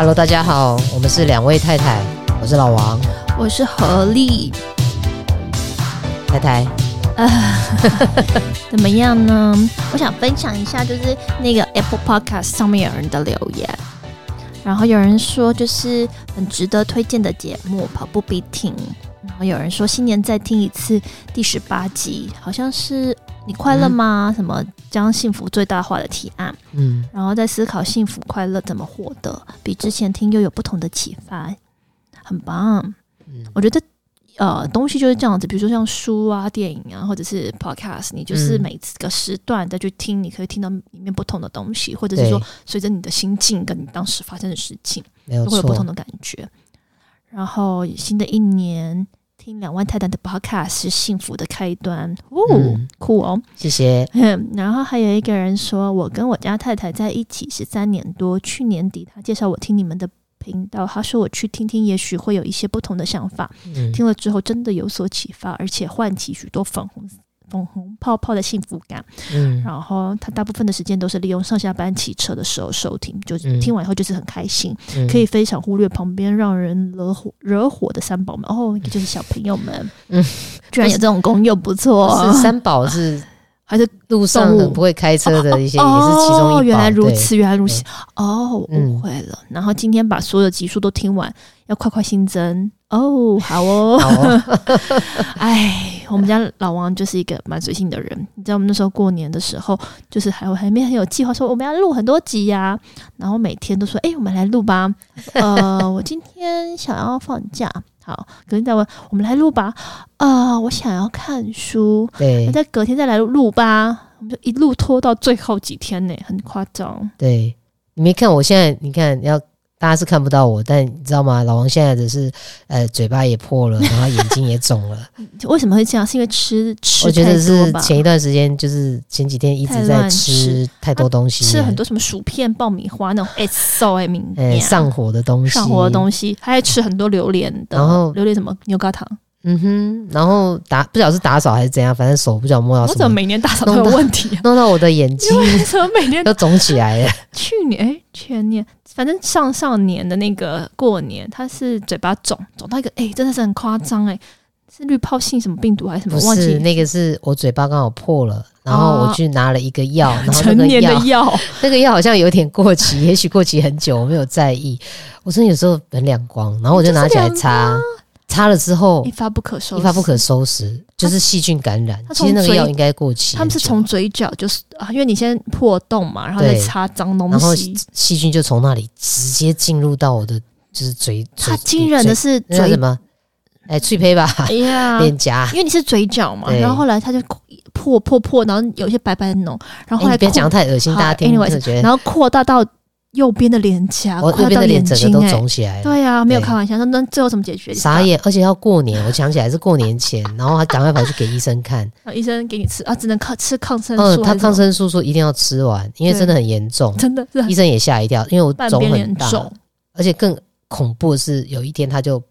Hello，大家好，我们是两位太太，我是老王，我是何丽太太。呃，怎么样呢？我想分享一下，就是那个 Apple Podcast 上面有人的留言，然后有人说就是很值得推荐的节目，跑步必听。然后有人说新年再听一次第十八集，好像是。你快乐吗？嗯、什么将幸福最大化的提案？嗯，然后在思考幸福快乐怎么获得，比之前听又有不同的启发，很棒。嗯，我觉得呃东西就是这样子，比如说像书啊、电影啊，或者是 podcast，你就是每个时段再去听，你可以听到里面不同的东西，或者是说随着你的心境跟你当时发生的事情，都会有不同的感觉。然后新的一年。听两万太太的 podcast 是幸福的开端，哦，嗯、酷哦，谢谢。嗯 然后还有一个人说，我跟我家太太在一起是三年多，去年底他介绍我听你们的频道，他说我去听听，也许会有一些不同的想法。嗯、听了之后真的有所启发，而且唤起许多粉红。粉红泡泡的幸福感，嗯，然后他大部分的时间都是利用上下班骑车的时候收听，就是听完以后就是很开心，嗯、可以非常忽略旁边让人惹火惹火的三宝们，哦，也就是小朋友们，嗯，居然有这种功用，不错。是三宝是还是路上很不会开车的一些，也是其中一宝。哦，原来如此，原来如此，哦，误会了。然后今天把所有的集数都听完，要快快新增。哦，好哦，哎，我们家老王就是一个蛮随性的人。你知道，我们那时候过年的时候，就是还还没很有计划，说我们要录很多集呀、啊，然后每天都说，哎，我们来录吧。呃，我今天想要放假，好，隔天再问，我们来录吧。啊、呃，我想要看书，对，那再隔天再来录吧。我们就一路拖到最后几天呢，很夸张。对，你没看我现在，你看要。大家是看不到我，但你知道吗？老王现在只是，呃，嘴巴也破了，然后眼睛也肿了。为什么会这样？是因为吃吃我觉得是前一段时间，就是前几天一直在吃太多东西，吃很多什么薯片、爆米花那种，哎，so 哎，明，上火的东西，上火的东西，还爱吃很多榴莲的，然后榴莲什么牛轧糖。嗯哼，然后打不晓得是打扫还是怎样，反正手不晓得摸到什么。我怎么每年打扫都有问题啊？弄到我的眼睛，怎么每年都肿起来了？去年哎，前年反正上上年的那个过年，他是嘴巴肿肿到一个哎，真的是很夸张哎，是滤泡性什么病毒还是什么？不是，那个是我嘴巴刚好破了，然后我去拿了一个药，然后那个药成年的药，那个药好像有点过期，也许过期很久，我没有在意。我真的有时候很两光，然后我就拿起来擦。擦了之后一发不可收拾，一发不可收拾，就是细菌感染。其实那个药应该过期。他们是从嘴角，就是啊，因为你先破洞嘛，然后再擦脏东西，然后细菌就从那里直接进入到我的就是嘴。它惊人的是嘴什么？哎，脆胚吧，脸颊，因为你是嘴角嘛，然后后来它就破破破，然后有一些白白的脓，然后后来别讲太恶心，大家听然后扩大到。右边的脸颊，我右边的脸整个都肿起来了。对呀，没有开玩笑。那那最后怎么解决？傻眼，而且要过年，我想起来是过年前，然后他赶快跑去给医生看。啊医生给你吃啊，只能靠吃抗生素。嗯，他抗生素说一定要吃完，因为真的很严重。真的是，医生也吓一跳，因为我肿很大，而且更恐怖的是，有一天他就。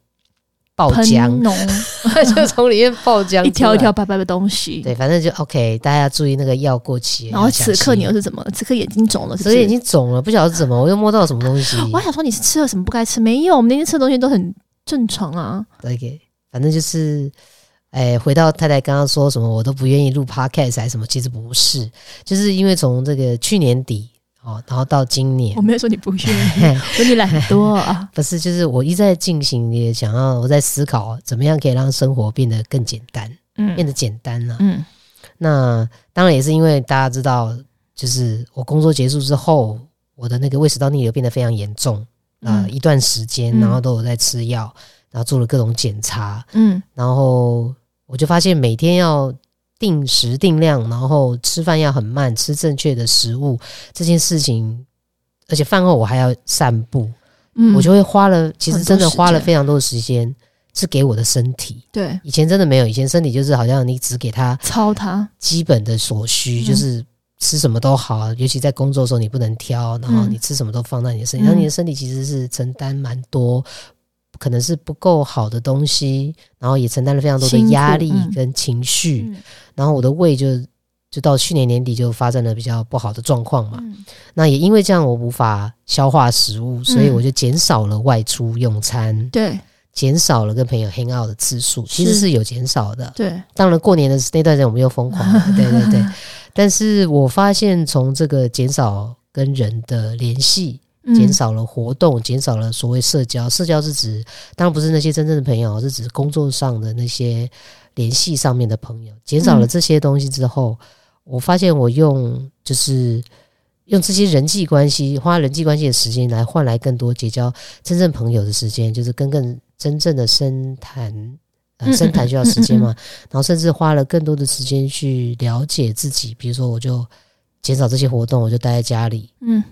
爆浆，就从里面爆浆，一条一条白白的东西。对，反正就 OK，大家要注意那个药过期。然后此刻你又是怎么？此刻眼睛肿了，所以眼睛肿了，不晓得是怎么，我又摸到什么东西。我还想说你是吃了什么不该吃？没有，我们那天吃的东西都很正常啊。OK，反正就是，哎，回到太太刚刚说什么，我都不愿意录 Podcast 还是什么，其实不是，就是因为从这个去年底。哦，然后到今年，我没有说你不愿意，说你懒很多啊。不是，就是我一直在进行，也想要我在思考，怎么样可以让生活变得更简单，嗯，变得简单了，嗯。那当然也是因为大家知道，就是我工作结束之后，我的那个胃食道逆流变得非常严重啊，一段时间，然后都有在吃药，然后做了各种检查，嗯，然后我就发现每天要。定时定量，然后吃饭要很慢，吃正确的食物这件事情，而且饭后我还要散步，嗯，我就会花了，其实真的花了非常多的时间，是给我的身体。对，以前真的没有，以前身体就是好像你只给他操他。基本的所需，就是吃什么都好，尤其在工作的时候你不能挑，然后你吃什么都放在你的身体，然后你的身体其实是承担蛮多。可能是不够好的东西，然后也承担了非常多的压力跟情绪，嗯、然后我的胃就就到去年年底就发生了比较不好的状况嘛。嗯、那也因为这样，我无法消化食物，所以我就减少了外出用餐。嗯、对。减少了跟朋友 hang out 的次数，其实是有减少的。对，当然过年的那段时间我们又疯狂 了。对对对，但是我发现从这个减少跟人的联系，减少了活动，减、嗯、少了所谓社交。社交是指，当然不是那些真正的朋友，是指工作上的那些联系上面的朋友。减少了这些东西之后，嗯、我发现我用就是。用这些人际关系，花人际关系的时间来换来更多结交真正朋友的时间，就是跟更真正的深谈，呃，深谈需要时间嘛。然后甚至花了更多的时间去了解自己，比如说我就减少这些活动，我就待在家里。嗯，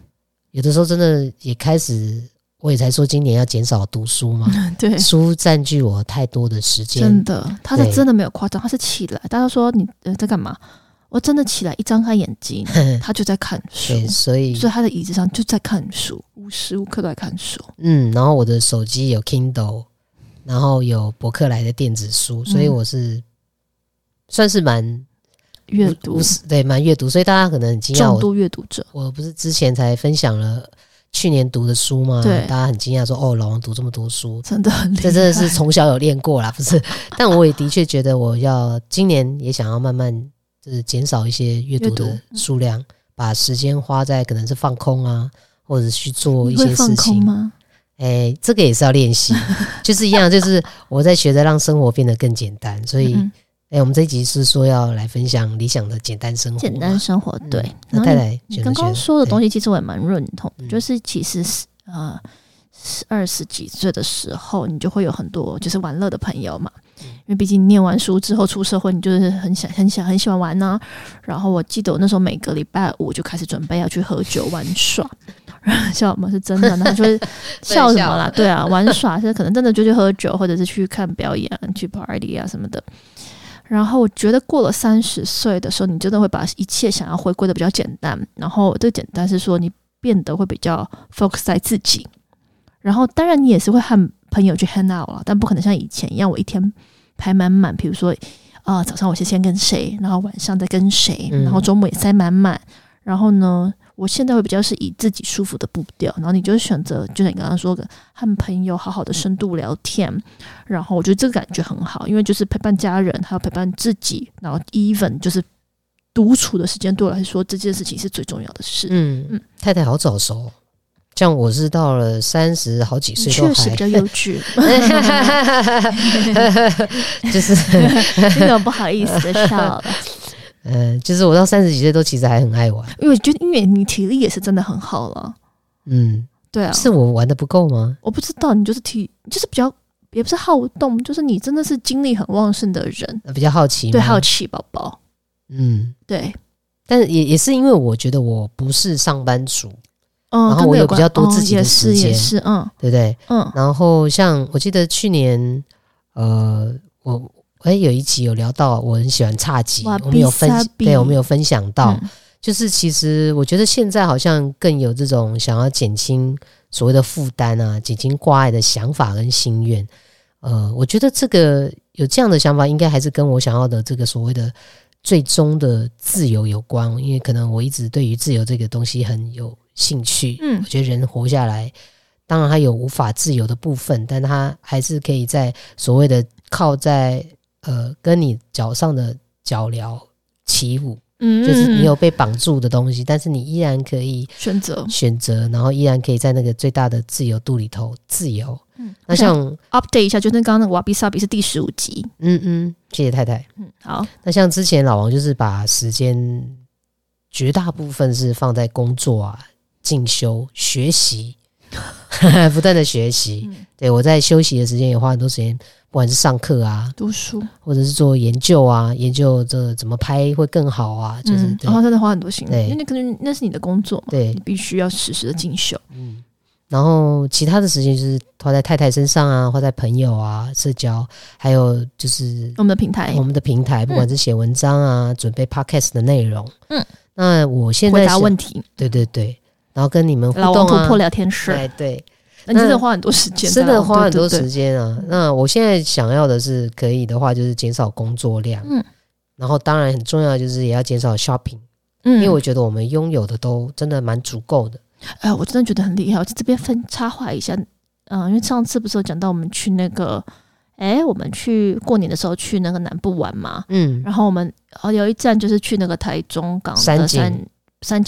有的时候真的也开始，我也才说今年要减少读书嘛。对，书占据我太多的时间。真的，他是真的没有夸张，他是起来，大家说你呃在干嘛？我真的起来一张开眼睛，他就在看书，所以所以他的椅子上就在看书，无时无刻都在看书。嗯，然后我的手机有 Kindle，然后有博客来的电子书，所以我是、嗯、算是蛮阅读，对，蛮阅读。所以大家可能很惊讶，重度阅读者。我不是之前才分享了去年读的书吗？对，大家很惊讶说：“哦，老王读这么多书，真的很厉害。”这真的是从小有练过啦，不是？但我也的确觉得，我要今年也想要慢慢就。是减少一些阅读的数量，把时间花在可能是放空啊，或者去做一些事情吗？哎、欸，这个也是要练习，就是一样，就是我在学着让生活变得更简单。所以，哎、嗯欸，我们这一集是说要来分享理想的简单生活，简单生活。对，嗯、那太太你刚刚说的东西，其实我也蛮认同，就是其实是呃。二十几岁的时候，你就会有很多就是玩乐的朋友嘛。因为毕竟念完书之后出社会，你就是很想、很想、很喜欢玩呢、啊。然后我记得我那时候每个礼拜五就开始准备要去喝酒玩耍，笑什么是真的？那就是 笑什么啦？对啊，玩耍是可能真的就去喝酒，或者是去看表演、去 party 啊什么的。然后我觉得过了三十岁的时候，你真的会把一切想要回归的比较简单。然后这个简单是说，你变得会比较 focus 在自己。然后，当然你也是会和朋友去 hang out 了，但不可能像以前一样，我一天排满满。比如说，啊、呃，早上我是先跟谁，然后晚上再跟谁，然后周末也塞满满。然后呢，我现在会比较是以自己舒服的步调，然后你就选择，就像你刚刚说的，和朋友好好的深度聊天。然后我觉得这个感觉很好，因为就是陪伴家人，还有陪伴自己，然后 even 就是独处的时间，对我来说这件事情是最重要的事。嗯嗯，太太好早熟。像我是到了三十好几岁，确实比较幼稚，就是那种不好意思的笑了。嗯，就是我到三十几岁都其实还很爱玩，因为觉得因为你体力也是真的很好了。嗯，对啊，是我玩的不够吗？我不知道，你就是体就是比较也不是好动，就是你真的是精力很旺盛的人，比较好奇，对，好奇宝宝。嗯，对，但是也也是因为我觉得我不是上班族。然后我有比较多自己的时间，是嗯，对不对？嗯。然后像我记得去年，呃，我哎有一集有聊到，我很喜欢差集，我们有分，对，我们有分享到，就是其实我觉得现在好像更有这种想要减轻所谓的负担啊，减轻挂碍的想法跟心愿。呃，我觉得这个有这样的想法，应该还是跟我想要的这个所谓的最终的自由有关，因为可能我一直对于自由这个东西很有。兴趣，嗯，我觉得人活下来，当然他有无法自由的部分，但他还是可以在所谓的靠在呃跟你脚上的脚镣起舞，嗯，就是你有被绑住的东西，但是你依然可以选择选择，然后依然可以在那个最大的自由度里头自由。嗯，那像 update 一下，就是刚刚那个瓦比萨比是第十五集，嗯嗯，谢谢太太，嗯，好，那像之前老王就是把时间绝大部分是放在工作啊。进修学习，不断的学习。嗯、对，我在休息的时间也花很多时间，不管是上课啊、读书，或者是做研究啊，研究这怎么拍会更好啊。就是，然后、嗯对。哦、真的花很多心力，对。因为可能那是你的工作嘛，对，你必须要实时的进修。嗯，然后其他的时间就是花在太太身上啊，花在朋友啊、社交，还有就是我们的平台，我们的平台，不管是写文章啊、嗯、准备 podcast 的内容。嗯，那我现在回答问题，对对对。然后跟你们互动啊，突破聊天室，对对，那你真的花很多时间，真的花很多时间啊。那我现在想要的是，可以的话，就是减少工作量，嗯，然后当然很重要就是也要减少 shopping，嗯，因为我觉得我们拥有的都真的蛮足够的。哎，我真的觉得很厉害。我在这边分插话一下，嗯、呃，因为上次不是有讲到我们去那个，哎，我们去过年的时候去那个南部玩嘛，嗯，然后我们哦有一站就是去那个台中港的三井三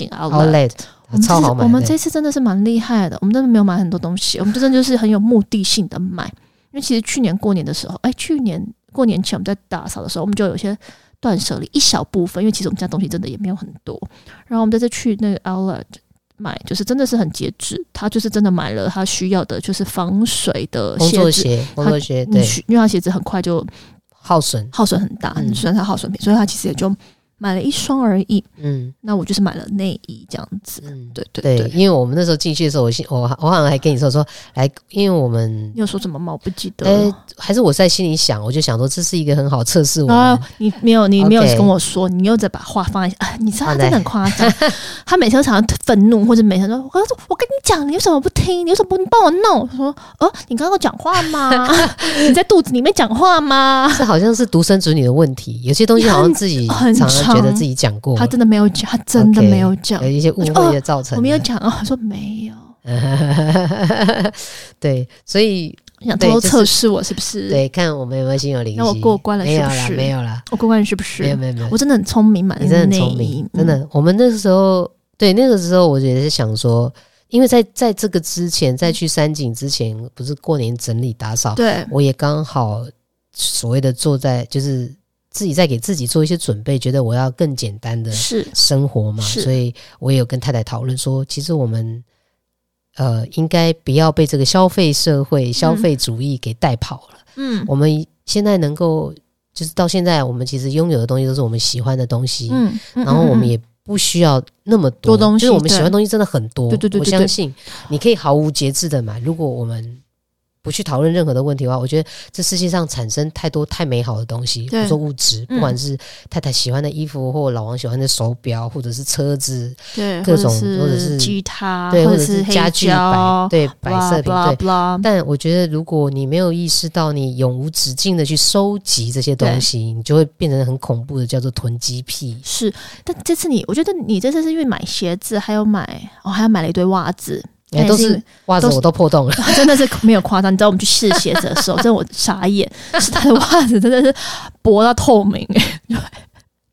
超好买。我们这次真的是蛮厉害的，我们真的没有买很多东西，我们真的就是很有目的性的买。因为其实去年过年的时候，哎，去年过年前我们在打扫的时候，我们就有些。断舍离一小部分，因为其实我们家东西真的也没有很多。然后我们这次去那个 Outlet 买，就是真的是很节制。他就是真的买了他需要的，就是防水的工作鞋、工作鞋。对，因为他鞋子很快就耗损，耗损很大，很算它耗损品，所以他其实也就。买了一双而已，嗯，那我就是买了内衣这样子，嗯，对对对，因为我们那时候进去的时候，我我我好像还跟你说说，来，因为我们你有说什么吗？我不记得，哎，还是我在心里想，我就想说这是一个很好测试我啊，你没有，你没有跟我说，你又在把话放在，你知道他真的很夸张，他每天常常愤怒，或者每天说，我说我跟你讲，你为什么不听？你为什么不帮我弄？他说，哦，你刚刚讲话吗？你在肚子里面讲话吗？这好像是独生子女的问题，有些东西好像自己常常。觉得自己讲过，他真的没有讲，他真的没有讲，okay, 有一些误会的造成。我没有讲啊，他说没有。对，所以想偷偷测试我是不是？对，看我们有没有心有灵犀。那我过关了是不是？没有啦，我过关了是不是？没有没有没有，我真的很聪明嘛，你真的很聪明，真的。我们那个时候，对那个时候，我也是想说，因为在在这个之前，在去山景之前，不是过年整理打扫，对，我也刚好所谓的坐在就是。自己在给自己做一些准备，觉得我要更简单的生活嘛，所以我也有跟太太讨论说，其实我们呃应该不要被这个消费社会、消费主义给带跑了。嗯，我们现在能够就是到现在，我们其实拥有的东西都是我们喜欢的东西，嗯，然后我们也不需要那么多，多东西，就是我们喜欢的东西真的很多，对对对，我相信你可以毫无节制的买，如果我们。不去讨论任何的问题的话，我觉得这世界上产生太多太美好的东西，比如说物质，不管是太太喜欢的衣服，或老王喜欢的手表，或者是车子，对，各种或者是吉他，对，或者是家具摆，对，摆设品，对。但我觉得，如果你没有意识到你永无止境的去收集这些东西，你就会变成很恐怖的，叫做囤积癖。是，但这次你，我觉得你这次是因为买鞋子，还有买，哦，还要买了一堆袜子。欸、都是袜子，我都破洞了，真的是没有夸张。你知道我们去试鞋子的时候，真的我傻眼，是他的袜子真的是薄到透明，哎，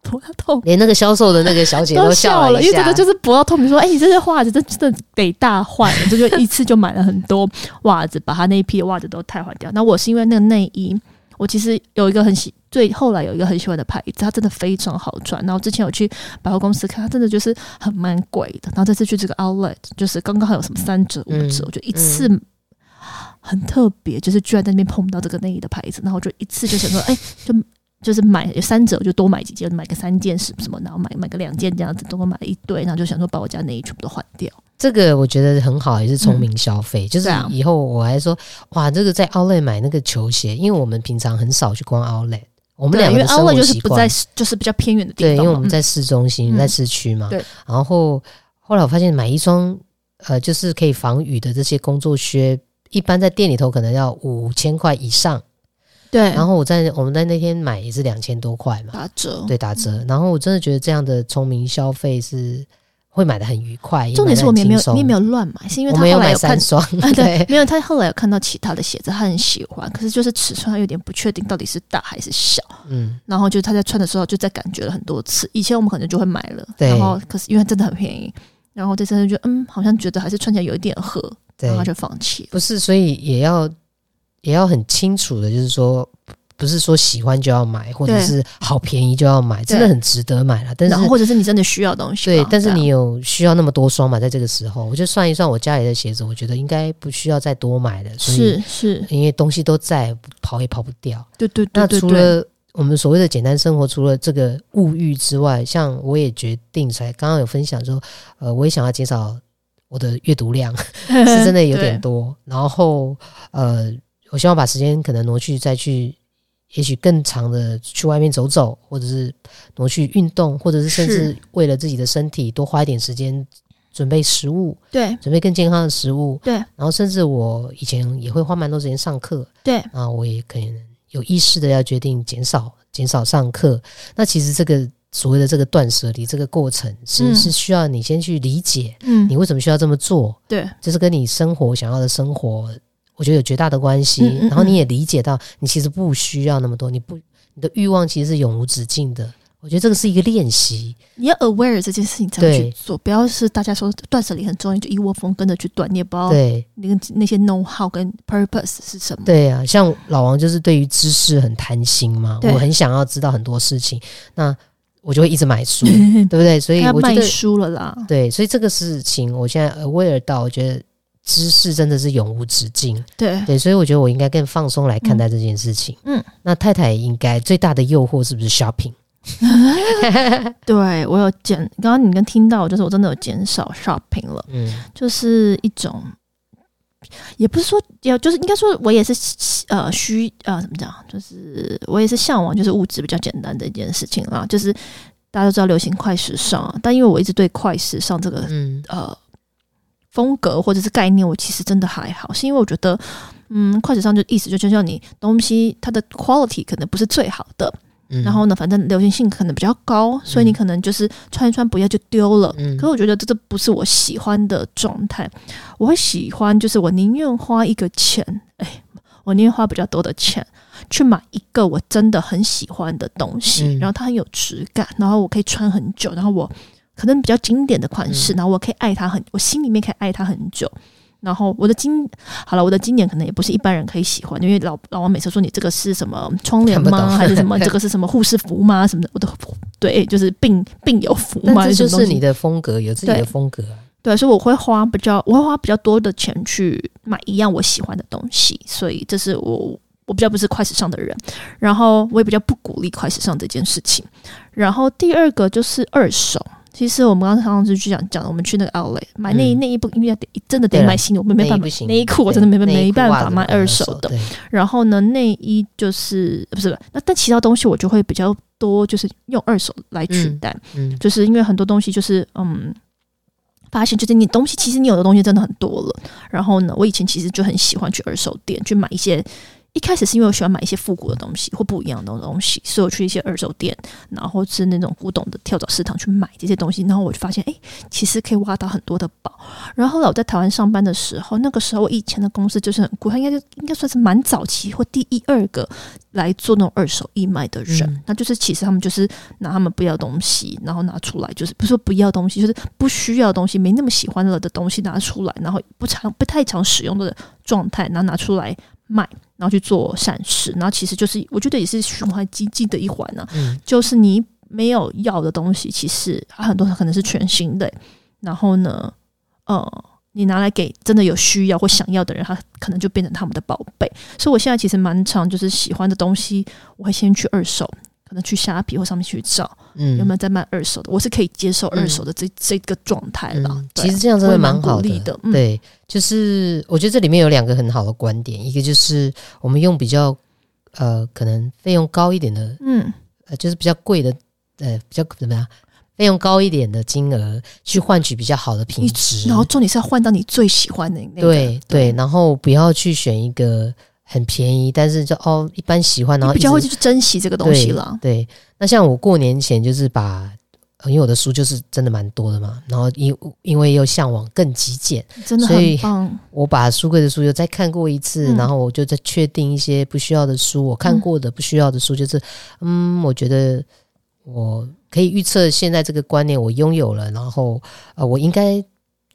薄到透明，连那个销售的那个小姐都笑了，了因为这个就是薄到透明，说：“哎、欸，你这些袜子真真的得大换。”这就一次就买了很多袜子，把他那一批的袜子都汰换掉。那我是因为那个内衣。我其实有一个很喜，最后来有一个很喜欢的牌子，它真的非常好穿。然后之前有去百货公司看，它真的就是很蛮贵的。然后这次去这个 Outlet，就是刚刚还有什么三折五折，我就一次很特别，就是居然在那边碰不到这个内衣的牌子，然后我就一次就想说，哎、欸，就就是买有三折，就多买几件，买个三件什么什么，然后买买个两件这样子，总共买了一堆，然后就想说把我家内衣全部都换掉。这个我觉得很好，也是聪明消费。嗯、就是以后我还说，哇，这个在 Outlet 买那个球鞋，因为我们平常很少去逛 Outlet，我们两个 Outlet 就是不在，就是比较偏远的地方。对，因为我们在市中心，嗯、在市区嘛。对。然后后来我发现买一双呃，就是可以防雨的这些工作靴，一般在店里头可能要五千块以上。对。然后我在我们在那天买也是两千多块嘛，打折。对，打折。然后我真的觉得这样的聪明消费是。会买的很愉快，重点是我们也没有，你也没有乱买，是因为他后来有看，双，对，对，没有，他后来有看到其他的鞋子，他很喜欢，可是就是尺寸他有点不确定到底是大还是小，嗯，然后就他在穿的时候就在感觉了很多次，以前我们可能就会买了，对，然后可是因为真的很便宜，然后这次就觉得嗯，好像觉得还是穿起来有一点合，然后就放弃，不是，所以也要也要很清楚的，就是说。不是说喜欢就要买，或者是好便宜就要买，真的很值得买了。但是或者是你真的需要东西，对，但是你有需要那么多双嘛？在这个时候，我就算一算我家里的鞋子，我觉得应该不需要再多买了。是是，因为东西都在，跑也跑不掉。对对对，那除了我们所谓的简单生活，除了这个物欲之外，像我也决定才刚刚有分享说，呃，我也想要减少我的阅读量，是真的有点多。然后呃，我希望把时间可能挪去再去。也许更长的去外面走走，或者是挪去运动，或者是甚至为了自己的身体多花一点时间准备食物，对，准备更健康的食物，对。然后甚至我以前也会花蛮多时间上课，对。啊，我也可能有意识的要决定减少减少上课。那其实这个所谓的这个断舍离这个过程，其实是需要你先去理解，嗯，你为什么需要这么做？对，就是跟你生活想要的生活，我觉得有绝大的关系。嗯嗯嗯，然后你也理解到，你其实不需要那么多，你不，你的欲望其实是永无止境的。我觉得这个是一个练习，你要 aware 这件事情才去做，不要是大家说断舍离很重要，就一窝蜂跟着去断，你也不知道那个那些 know how 跟 purpose 是什么。对啊，像老王就是对于知识很贪心嘛，我很想要知道很多事情，那我就会一直买书，对不对？所以我觉得卖书了啦。对，所以这个事情我现在 aware 到，我觉得知识真的是永无止境。对对，所以我觉得我应该更放松来看待这件事情。嗯，那太太应该最大的诱惑是不是 shopping？对，我有减，刚刚你跟听到，就是我真的有减少 shopping 了，嗯，就是一种，也不是说要，就是应该说，我也是呃需呃怎么讲，就是我也是向往，就是物质比较简单的一件事情啦，就是大家都知道流行快时尚，但因为我一直对快时尚这个嗯呃风格或者是概念，我其实真的还好，是因为我觉得嗯快时尚就意思就就像你东西它的 quality 可能不是最好的。然后呢，反正流行性可能比较高，所以你可能就是穿一穿不要就丢了。嗯、可是我觉得这这不是我喜欢的状态。我会喜欢，就是我宁愿花一个钱，哎，我宁愿花比较多的钱去买一个我真的很喜欢的东西，嗯、然后它很有质感，然后我可以穿很久，然后我可能比较经典的款式，然后我可以爱它很，我心里面可以爱它很久。然后我的经好了，我的经典可能也不是一般人可以喜欢，因为老老王每次说你这个是什么窗帘吗？还是什么？这个是什么护士服吗？什么的？我都对，就是病病友服嘛。这就是你的风格，有自己的风格。对，所以我会花比较，我会花比较多的钱去买一样我喜欢的东西，所以这是我我比较不是快时尚的人，然后我也比较不鼓励快时尚这件事情。然后第二个就是二手。其实我们刚刚上次去讲讲，我们去那个 Outlet 买内衣内衣不，因为得真的得买新的，我们没办法。内衣裤我真的没没没办法买二手的。然后呢，内衣就是不是那，但其他东西我就会比较多，就是用二手来取代。嗯，就是因为很多东西就是嗯，发现就是你东西其实你有的东西真的很多了。然后呢，我以前其实就很喜欢去二手店去买一些。一开始是因为我喜欢买一些复古的东西或不一样的东西，所以我去一些二手店，然后是那种古董的跳蚤市场去买这些东西，然后我就发现，哎，其实可以挖到很多的宝。然后后来我在台湾上班的时候，那个时候我以前的公司就是很酷，它应该就应该算是蛮早期或第一二个来做那种二手义卖的人。嗯、那就是其实他们就是拿他们不要东西，然后拿出来，就是不是说不要东西，就是不需要东西，没那么喜欢了的东西拿出来，然后不常不太常使用的状态，然后拿出来卖。然后去做善事，然后其实就是我觉得也是循环经济的一环呢、啊。嗯，就是你没有要的东西，其实它很多可能是全新的。然后呢，呃，你拿来给真的有需要或想要的人，他可能就变成他们的宝贝。所以我现在其实蛮常，就是喜欢的东西，我会先去二手。可能去虾皮或上面去找，嗯，有没有在卖二手的？我是可以接受二手的这、嗯、这个状态了。其实这样真的蛮好的，的嗯、对，就是我觉得这里面有两个很好的观点，一个就是我们用比较呃可能费用高一点的，嗯，呃就是比较贵的，呃比较怎么样，费用高一点的金额去换取比较好的品质，然后重点是要换到你最喜欢的那个，对对，对，然后不要去选一个。很便宜，但是就哦，一般喜欢，然后比较会去珍惜这个东西了。对，那像我过年前就是把，因为我的书就是真的蛮多的嘛，然后因因为又向往更极简，真的很棒。所以我把书柜的书又再看过一次，嗯、然后我就再确定一些不需要的书，我看过的不需要的书，就是嗯，我觉得我可以预测现在这个观念我拥有了，然后呃，我应该。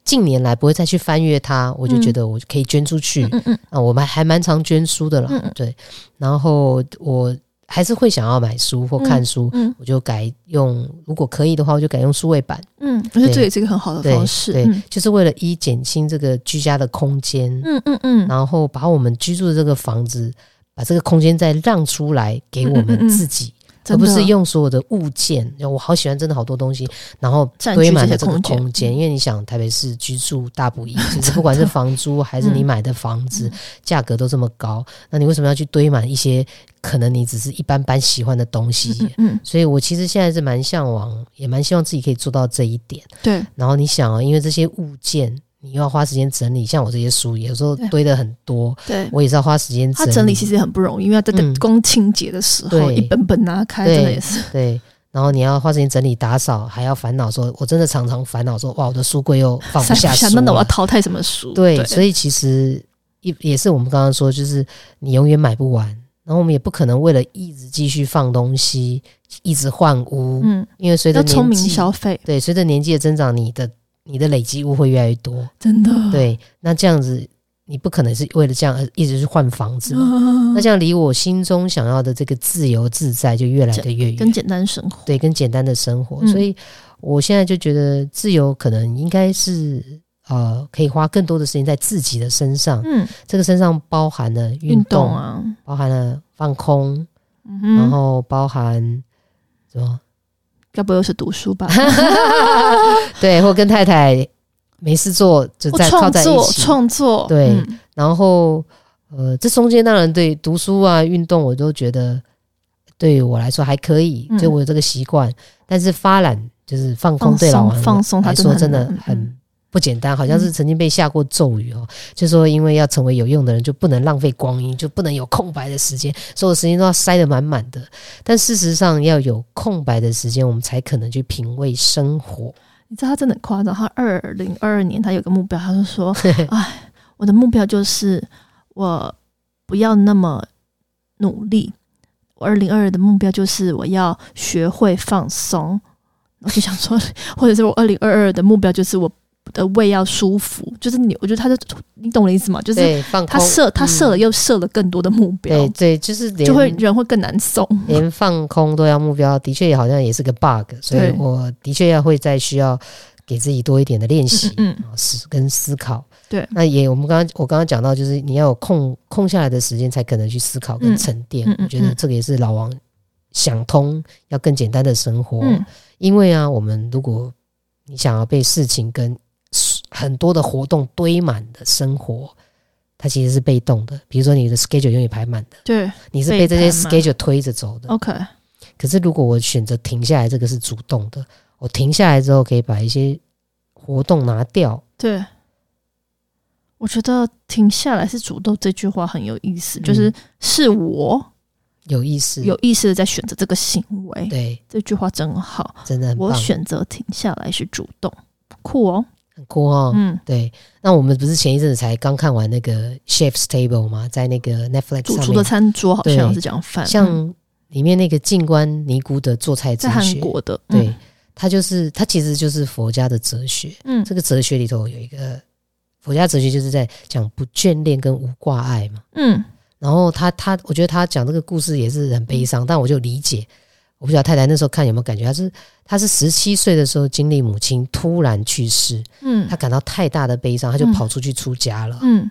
近年来不会再去翻阅它，我就觉得我可以捐出去。嗯嗯啊，我们还蛮常捐书的啦。嗯嗯对，然后我还是会想要买书或看书，我就改用，如果可以的话，我就改用数位版。嗯，我觉得这也是一个很好的方式。对，就是为了一减轻这个居家的空间。嗯嗯嗯，然后把我们居住的这个房子，把这个空间再让出来给我们自己。而不是用所有的物件，我好喜欢，真的好多东西，然后堆满了这个空间。因为你想，台北市居住大不易，就是 不管是房租还是你买的房子，价格都这么高，那你为什么要去堆满一些可能你只是一般般喜欢的东西？嗯，所以我其实现在是蛮向往，也蛮希望自己可以做到这一点。对。然后你想啊，因为这些物件，你又要花时间整理。像我这些书，有时候堆的很多，对我也是要花时间。它整理其实也很不容易，因为在光清洁的时候，嗯、一本本拿开，真的也是对。然后你要花时间整理打扫，还要烦恼说，我真的常常烦恼说，哇，我的书柜又放不下书，那我要淘汰什么书？对，对所以其实也也是我们刚刚说，就是你永远买不完，然后我们也不可能为了一直继续放东西，一直换屋，嗯，因为随着聪明消费，对，随着年纪的增长，你的你的累积物会越来越多，真的，对，那这样子。你不可能是为了这样而一直去换房子，那这样离我心中想要的这个自由自在就越来的越远，跟简单生活，对，跟简单的生活。所以我现在就觉得自由可能应该是呃，可以花更多的时间在自己的身上。嗯，这个身上包含了运动啊，包含了放空，然后包含什么？该不会又是读书吧？对，或跟太太。没事做就在靠在一起创作，对，嗯、然后呃，这中间当然对读书啊、运动，我都觉得对于我来说还可以，嗯、就我有这个习惯。但是发懒就是放空，对老王放松来说真的很不简单，好像是曾经被下过咒语哦，嗯、就说因为要成为有用的人，就不能浪费光阴，就不能有空白的时间，所有时间都要塞得满满的。但事实上，要有空白的时间，我们才可能去品味生活。你知道他真的很夸张，他二零二二年他有个目标，他就说：“ 哎，我的目标就是我不要那么努力。我二零二二的目标就是我要学会放松。”我就想说，或者是我二零二二的目标就是我。的胃要舒服，就是你，我觉得他就你懂我的意思吗？就是他设他设了又设了更多的目标，对对，就是就会人会更难受，连放空都要目标，的确也好像也是个 bug，所以我的确要会再需要给自己多一点的练习，嗯，思跟思考，对，那也我们刚刚我刚刚讲到，就是你要有空空下来的时间，才可能去思考跟沉淀。我觉得这个也是老王想通要更简单的生活，因为啊，我们如果你想要被事情跟很多的活动堆满的生活，它其实是被动的。比如说，你的 schedule 永远排满的，对，你是被这些 schedule 推着走的。OK。可是，如果我选择停下来，这个是主动的。我停下来之后，可以把一些活动拿掉。对，我觉得停下来是主动这句话很有意思，嗯、就是是我有意思、有意识的在选择这个行为。对，这句话真好，真的很。我选择停下来是主动，酷哦。很酷哦，嗯，对。那我们不是前一阵子才刚看完那个《Chef's Table》吗？在那个 Netflix 主厨的餐桌好像是讲饭，像里面那个静观尼姑的做菜哲学，韩国的，对，他就是他其实就是佛家的哲学。嗯，这个哲学里头有一个佛家哲学，就是在讲不眷恋跟无挂碍嘛。嗯，然后他他，我觉得他讲这个故事也是很悲伤，但我就理解。我不知道太太那时候看有没有感觉，她是她是十七岁的时候经历母亲突然去世，嗯，他感到太大的悲伤，她就跑出去出家了，嗯，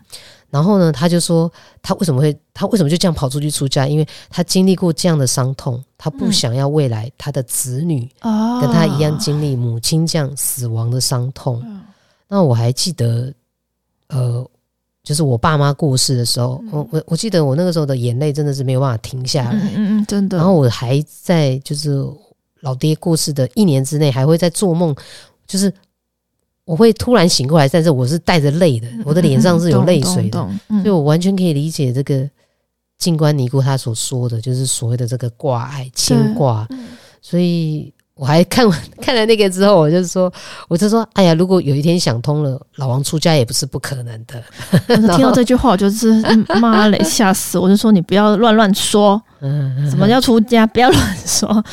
然后呢，他就说他为什么会他为什么就这样跑出去出家？因为他经历过这样的伤痛，他不想要未来他的子女跟他一样经历母亲这样死亡的伤痛。那我还记得，呃。就是我爸妈过世的时候，我我我记得我那个时候的眼泪真的是没有办法停下来，嗯嗯，真的。然后我还在就是老爹过世的一年之内，还会在做梦，就是我会突然醒过来，但是我是带着泪的，我的脸上是有泪水的，所以我完全可以理解这个静观尼姑他所说的就是所谓的这个挂碍牵挂，所以。我还看完 看了那个之后，我就说，我就说，哎呀，如果有一天想通了，老王出家也不是不可能的。听到这句话，我就是妈嘞，吓死！我就说你不要乱乱说，什么叫出家？不要乱说。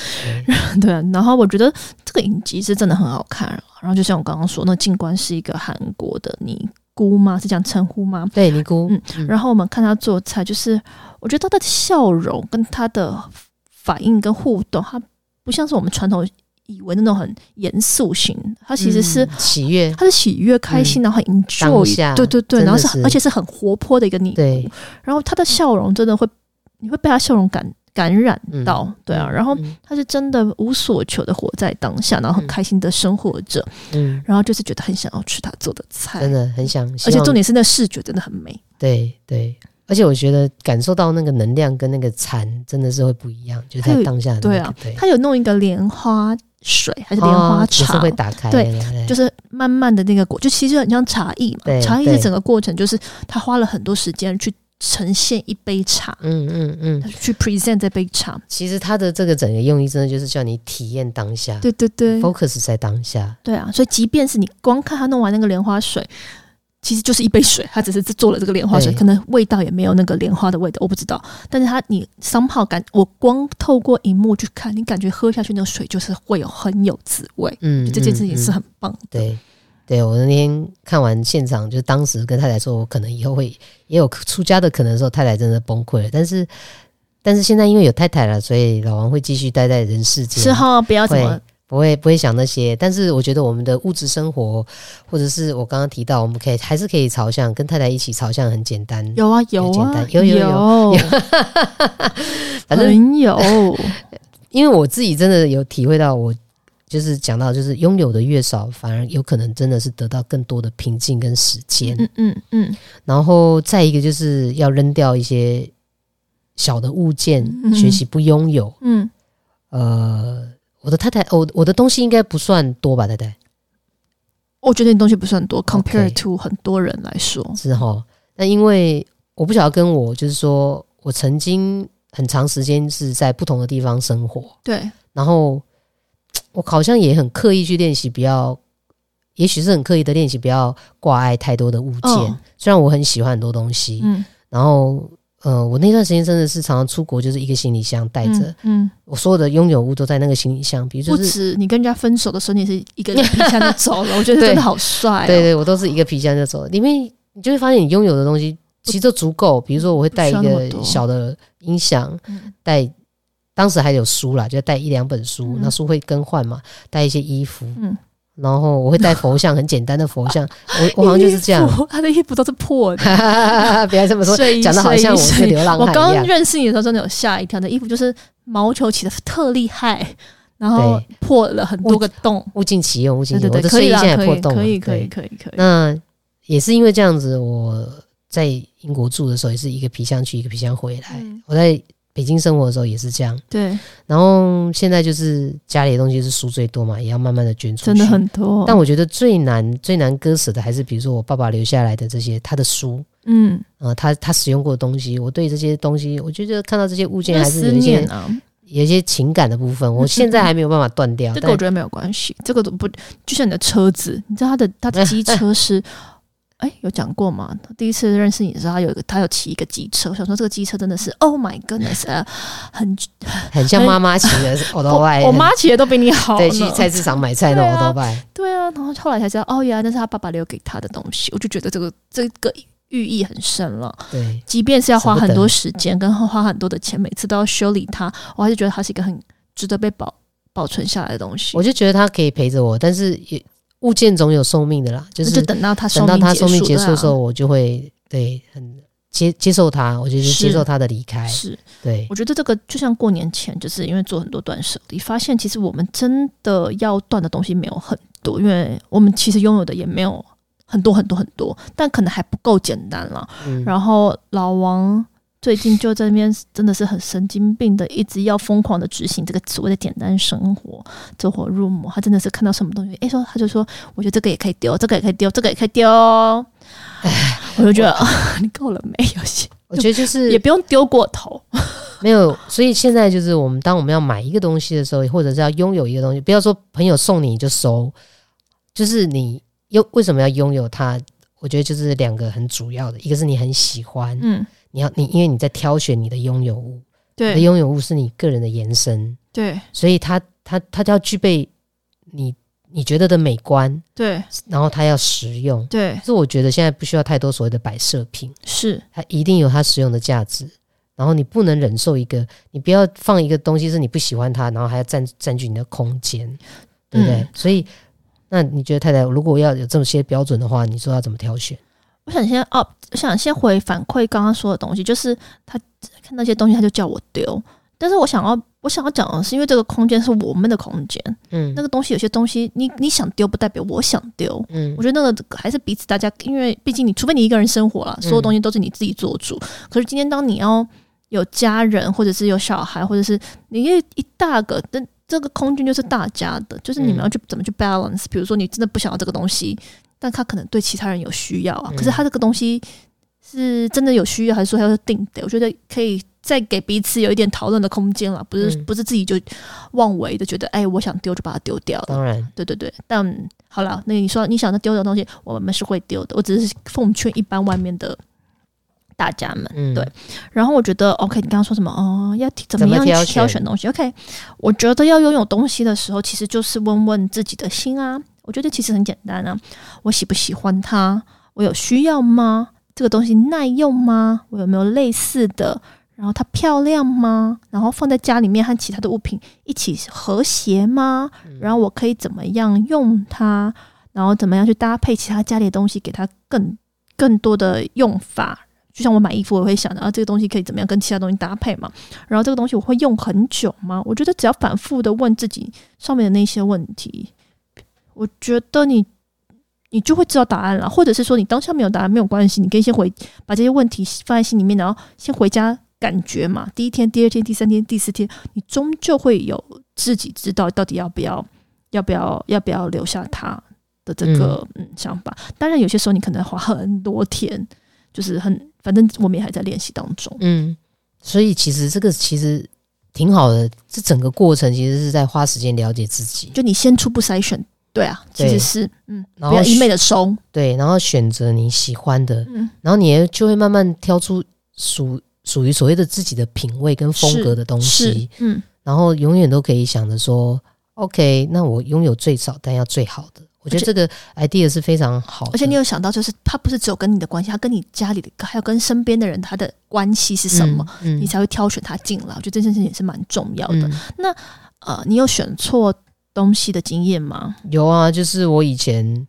对啊，然后我觉得这个影集是真的很好看。然后就像我刚刚说，那静观是一个韩国的尼姑吗？是这样称呼吗？对，尼姑。嗯。然后我们看她做菜，就是我觉得她的笑容跟她的反应跟互动，他。不像是我们传统以为的那种很严肃型，他其实是喜悦，他是喜悦、开心，然后很 enjoy，对对对，然后是而且是很活泼的一个你，对，然后他的笑容真的会，你会被他笑容感感染到，对啊，然后他是真的无所求的活在当下，然后很开心的生活着，嗯，然后就是觉得很想要吃他做的菜，真的很想，而且重点是那视觉真的很美，对对。而且我觉得感受到那个能量跟那个禅真的是会不一样，就在当下。对啊，他有弄一个莲花水还是莲花茶？哦、会打开，对，就是慢慢的那个过，就其实很像茶艺嘛。茶艺的整个过程就是他花了很多时间去呈现一杯茶，嗯嗯嗯，去 present 这杯茶。其实他的这个整个用意真的就是叫你体验当下，对对对，focus 在当下。对啊，所以即便是你光看他弄完那个莲花水。其实就是一杯水，他只是做了这个莲花水，可能味道也没有那个莲花的味道，我不知道。但是他你 somehow 感，我光透过荧幕去看，你感觉喝下去那个水就是会有很有滋味。嗯，这件事情是很棒的。对，对我那天看完现场，就当时跟太太说，我可能以后会也有出家的可能的时候，太太真的崩溃了。但是，但是现在因为有太太了，所以老王会继续待在人世间。是哈，不要怎么。不会不会想那些，但是我觉得我们的物质生活，或者是我刚刚提到，我们可以还是可以朝向跟太太一起朝向很简单。有啊有啊有有有，反正有，因为我自己真的有体会到，我就是讲到，就是拥有的越少，反而有可能真的是得到更多的平静跟时间。嗯嗯嗯。然后再一个就是要扔掉一些小的物件，嗯、学习不拥有。嗯。呃。我的太太，我我的东西应该不算多吧，太太？我觉得你东西不算多，compare to 很多人来说是哈。那因为我不晓得跟我，就是说我曾经很长时间是在不同的地方生活，对。然后我好像也很刻意去练习，不要，也许是很刻意的练习，不要挂碍太多的物件。哦、虽然我很喜欢很多东西，嗯，然后。呃，我那段时间真的是常常出国，就是一个行李箱带着，嗯，我所有的拥有物都在那个行李箱。比如说，不止你跟人家分手的时候，你是一个皮箱就走了，我觉得真的好帅。对对，我都是一个皮箱就走了。里面你就会发现，你拥有的东西其实都足够。比如说，我会带一个小的音响，带当时还有书啦，就带一两本书，那书会更换嘛，带一些衣服，嗯。然后我会带佛像，很简单的佛像。我我好像就是这样，他的衣服都是破的，不要这么说，讲的好像我是流浪汉。我刚认识你的时候，真的有吓一跳，那衣服就是毛球起的特厉害，然后破了很多个洞，物尽其用，物尽其用。我的睡衣现在破洞了，可以可以可以可以。那也是因为这样子，我在英国住的时候，也是一个皮箱去，一个皮箱回来。我在。北京生活的时候也是这样，对。然后现在就是家里的东西是书最多嘛，也要慢慢的捐出去，真的很多。但我觉得最难最难割舍的还是，比如说我爸爸留下来的这些他的书，嗯，呃，他他使用过的东西，我对这些东西，我觉得看到这些物件还是有一些啊，有一些情感的部分，我现在还没有办法断掉。这个我觉得没有关系，这个都不就像你的车子，你知道他的他的机车是。哎，有讲过吗？第一次认识你的时候，他有一个，他有骑一个机车。我想说，这个机车真的是，Oh my goodness，啊，很 很像妈妈骑的欧兜拜。我妈骑的都比你好。对，去菜市场买菜那欧兜拜。对啊，然后后来才知道，哦，原来那是他爸爸留给他的东西。我就觉得这个这个寓意很深了。对，即便是要花很多时间跟花很多的钱，每次都要修理它，我还是觉得它是一个很值得被保保存下来的东西。我就觉得它可以陪着我，但是也。物件总有寿命的啦，就是就等到它等到它寿命结束的时候，我就会对很接接受它，我就接受它的离开。是，对，我觉得这个就像过年前，就是因为做很多断舍离，发现其实我们真的要断的东西没有很多，因为我们其实拥有的也没有很多很多很多，但可能还不够简单了。嗯，然后老王。最近就在那边真的是很神经病的，一直要疯狂的执行这个所谓的简单生活，走火入魔。他真的是看到什么东西，哎、欸，说他就说，我觉得这个也可以丢，这个也可以丢，这个也可以丢。哎，我就觉得你够了没有？我觉得就是也不用丢过头，没有。所以现在就是我们当我们要买一个东西的时候，或者是要拥有一个东西，不要说朋友送你就收，就是你拥为什么要拥有它？我觉得就是两个很主要的，一个是你很喜欢，嗯。你要你，因为你在挑选你的拥有物，对，你的拥有物是你个人的延伸，对，所以它它它就要具备你你觉得的美观，对，然后它要实用，对。可是我觉得现在不需要太多所谓的摆设品，是它一定有它实用的价值。然后你不能忍受一个，你不要放一个东西是你不喜欢它，然后还要占占据你的空间，对不对？嗯、所以，那你觉得太太，如果要有这么些标准的话，你说要怎么挑选？我想先哦，我想先回反馈刚刚说的东西，就是他看那些东西，他就叫我丢。但是我想要，我想要讲的是，因为这个空间是我们的空间，嗯，那个东西有些东西你你想丢，不代表我想丢，嗯，我觉得那个还是彼此大家，因为毕竟你除非你一个人生活了，所有东西都是你自己做主。嗯，可是今天当你要有家人，或者是有小孩，或者是你一一大个，但这个空间就是大家的，就是你们要去怎么去 balance。比如说，你真的不想要这个东西，但他可能对其他人有需要啊。可是他这个东西是真的有需要，还是说他是定的？我觉得可以再给彼此有一点讨论的空间了，不是不是自己就妄为的觉得，哎，我想丢就把它丢掉了。当然，对对对。但好了，那你说你想丢的东西，我们是会丢的。我只是奉劝一般外面的。大家们，嗯、对，然后我觉得，OK，你刚刚说什么？哦，要怎么样去挑选东西？OK，我觉得要拥有东西的时候，其实就是问问自己的心啊。我觉得其实很简单啊，我喜不喜欢它？我有需要吗？这个东西耐用吗？我有没有类似的？然后它漂亮吗？然后放在家里面和其他的物品一起和谐吗？然后我可以怎么样用它？然后怎么样去搭配其他家里的东西，给它更更多的用法？就像我买衣服，我会想到啊，这个东西可以怎么样跟其他东西搭配嘛？然后这个东西我会用很久吗？我觉得只要反复的问自己上面的那些问题，我觉得你你就会知道答案了。或者是说你当下没有答案没有关系，你可以先回把这些问题放在心里面，然后先回家感觉嘛。第一天、第二天、第三天、第四天，你终究会有自己知道到底要不要、要不要、要不要留下它的这个嗯想法。当然有些时候你可能花很多天，就是很。反正我们也还在练习当中，嗯，所以其实这个其实挺好的。这整个过程其实是在花时间了解自己。就你先初步筛选，对啊，其实是嗯，然后不要一昧的收，对，然后选择你喜欢的，嗯，然后你也就会慢慢挑出属属于所谓的自己的品味跟风格的东西，嗯，然后永远都可以想着说，OK，那我拥有最少但要最好的。我觉得这个 idea 是非常好，而且你有想到，就是他不是只有跟你的关系，他跟你家里的，还有跟身边的人，他的关系是什么，嗯嗯、你才会挑选他进来。我觉得这件事情也是蛮重要的。嗯、那呃，你有选错东西的经验吗？有啊，就是我以前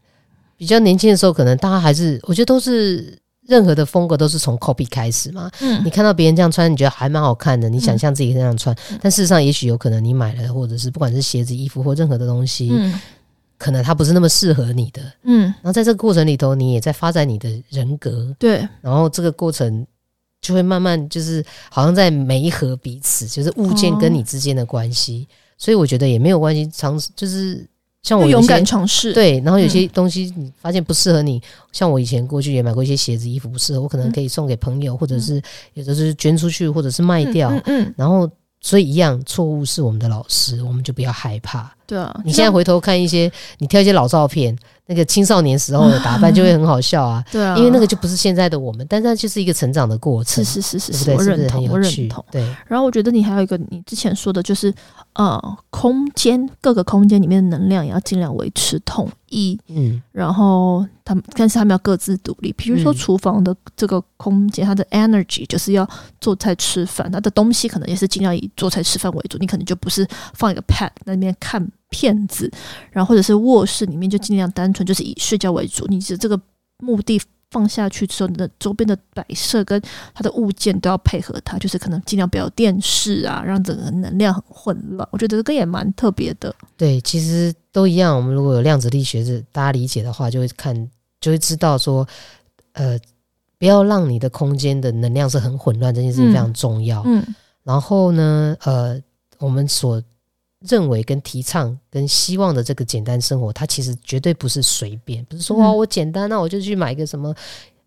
比较年轻的时候，可能大家还是我觉得都是任何的风格都是从 copy 开始嘛。嗯，你看到别人这样穿，你觉得还蛮好看的，你想象自己这样穿，嗯、但事实上，也许有可能你买了，或者是不管是鞋子、衣服或任何的东西，嗯。可能他不是那么适合你的，嗯，然后在这个过程里头，你也在发展你的人格，对，然后这个过程就会慢慢就是好像在媒合彼此，就是物件跟你之间的关系，哦、所以我觉得也没有关系，尝试就是像我勇敢尝试，对，然后有些东西你发现不适合你，嗯、像我以前过去也买过一些鞋子、衣服不适合，我可能可以送给朋友，嗯、或者是有的是捐出去，或者是卖掉，嗯。然后所以一样错误是我们的老师，我们就不要害怕。对啊，你现在回头看一些，你挑一些老照片，那个青少年时候的 打扮就会很好笑啊。对啊，因为那个就不是现在的我们，但是它就是一个成长的过程。是是是是，对对？我认同，我认同。对。然后我觉得你还有一个，你之前说的就是，呃，空间各个空间里面的能量也要尽量维持统一。嗯。然后他们，但是他们要各自独立。比如说厨房的这个空间，它的 energy 就是要做菜吃饭，它的东西可能也是尽量以做菜吃饭为主。你可能就不是放一个 pad 在那边看。片子，然后或者是卧室里面就尽量单纯，就是以睡觉为主。你的这个目的放下去之后，你的周边的摆设跟它的物件都要配合它，就是可能尽量不要电视啊，让整个能量很混乱。我觉得这个也蛮特别的。对，其实都一样。我们如果有量子力学是大家理解的话，就会看就会知道说，呃，不要让你的空间的能量是很混乱，这件事情非常重要。嗯，嗯然后呢，呃，我们所认为跟提倡跟希望的这个简单生活，它其实绝对不是随便，不是说哦，我简单，那我就去买个什么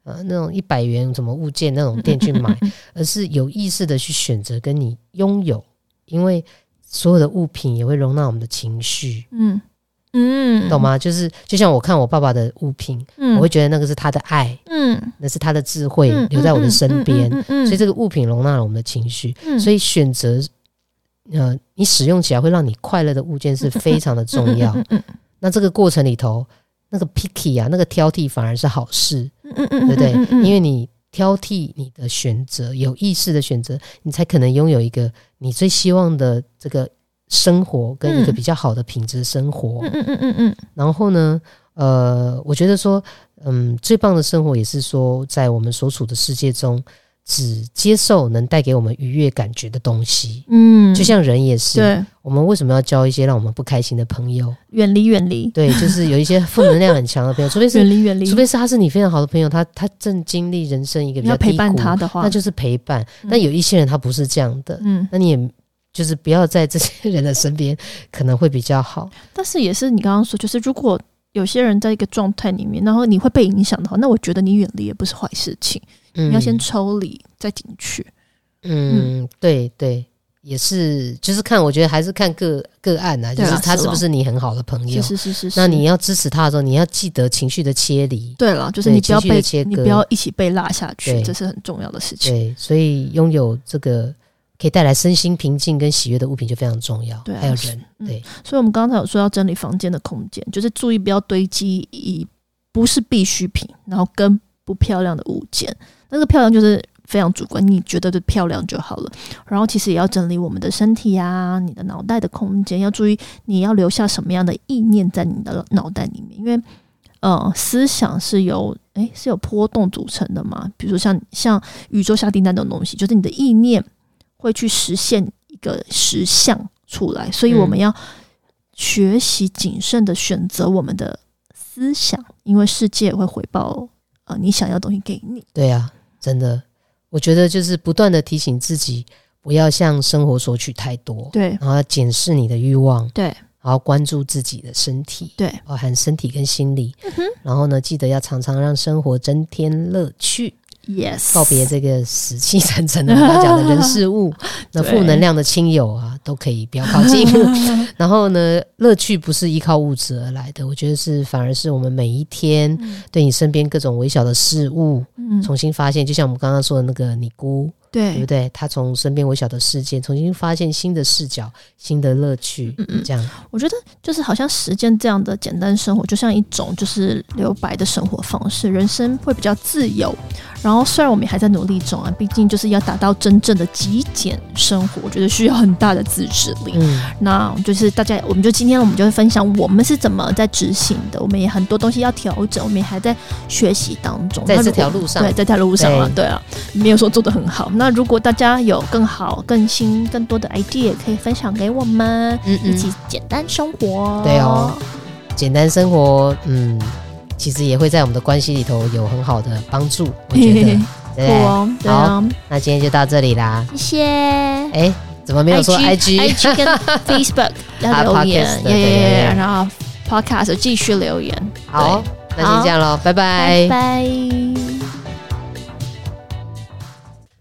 呃那种一百元什么物件那种店去买，而是有意识的去选择跟你拥有，因为所有的物品也会容纳我们的情绪，嗯。嗯，懂吗？就是就像我看我爸爸的物品，嗯，我会觉得那个是他的爱，嗯，那是他的智慧留在我的身边，所以这个物品容纳了我们的情绪，所以选择。呃，你使用起来会让你快乐的物件是非常的重要。那这个过程里头，那个 picky 啊，那个挑剔反而是好事，对不对？因为你挑剔你的选择，有意识的选择，你才可能拥有一个你最希望的这个生活跟一个比较好的品质生活。嗯嗯嗯嗯。然后呢，呃，我觉得说，嗯，最棒的生活也是说，在我们所处的世界中。只接受能带给我们愉悦感觉的东西，嗯，就像人也是，对，我们为什么要交一些让我们不开心的朋友？远离，远离，对，就是有一些负能量很强的朋友，除非是 远离，远离，除非是他是你非常好的朋友，他他正经历人生一个比较低谷，要陪伴他的话，那就是陪伴。但有一些人他不是这样的，嗯，那你也就是不要在这些人的身边，可能会比较好。但是也是你刚刚说，就是如果有些人在一个状态里面，然后你会被影响的话，那我觉得你远离也不是坏事情。嗯、你要先抽离再进去。嗯，对对。也是，就是看，我觉得还是看个个案呐、啊，就是他是不是你很好的朋友，是是是是。那你要支持他的时候，你要记得情绪的切离。对了，就是你不要被切割，你不要一起被拉下去，这是很重要的事情。对，所以拥有这个可以带来身心平静跟喜悦的物品就非常重要。对、啊，还有人，对。嗯、所以我们刚才有说要整理房间的空间，就是注意不要堆积以不是必需品，然后跟不漂亮的物件。那个漂亮就是。非常主观，你觉得的漂亮就好了。然后其实也要整理我们的身体啊，你的脑袋的空间，要注意你要留下什么样的意念在你的脑袋里面，因为呃，思想是由诶是有波动组成的嘛。比如说像像宇宙下订单这种东西，就是你的意念会去实现一个实像出来，所以我们要学习谨慎的选择我们的思想，因为世界会回报呃你想要的东西给你。对呀、啊，真的。我觉得就是不断的提醒自己，不要向生活索取太多，对，然后要检视你的欲望，对，然后关注自己的身体，对，包含身体跟心理，嗯，然后呢，记得要常常让生活增添乐趣。Yes，告别这个死气沉沉的他讲的人事物，那负能量的亲友啊，都可以不要靠近。然后呢，乐趣不是依靠物质而来的，我觉得是反而是我们每一天对你身边各种微小的事物，重新发现。就像我们刚刚说的那个你姑。对，对不对？他从身边微小的事件，重新发现新的视角、新的乐趣。嗯嗯，这样我觉得就是好像时间这样的简单生活，就像一种就是留白的生活方式，人生会比较自由。然后虽然我们还在努力中啊，毕竟就是要达到真正的极简生活，我觉得需要很大的自制力。嗯，那就是大家，我们就今天我们就会分享我们是怎么在执行的。我们也很多东西要调整，我们也还在学习当中，在这条路上，对，在这条路上啊，对，对啊，没有说做的很好。那如果大家有更好、更新、更多的 idea，可以分享给我们，嗯嗯，一起简单生活。对哦，简单生活，嗯，其实也会在我们的关系里头有很好的帮助。我觉得，对，哦、对啊，好，那今天就到这里啦，谢谢。哎，怎么没有说 IG、IG 跟 Facebook 要留言？耶耶，然后 Podcast 继续留言。好，那先这样喽，拜拜，拜拜。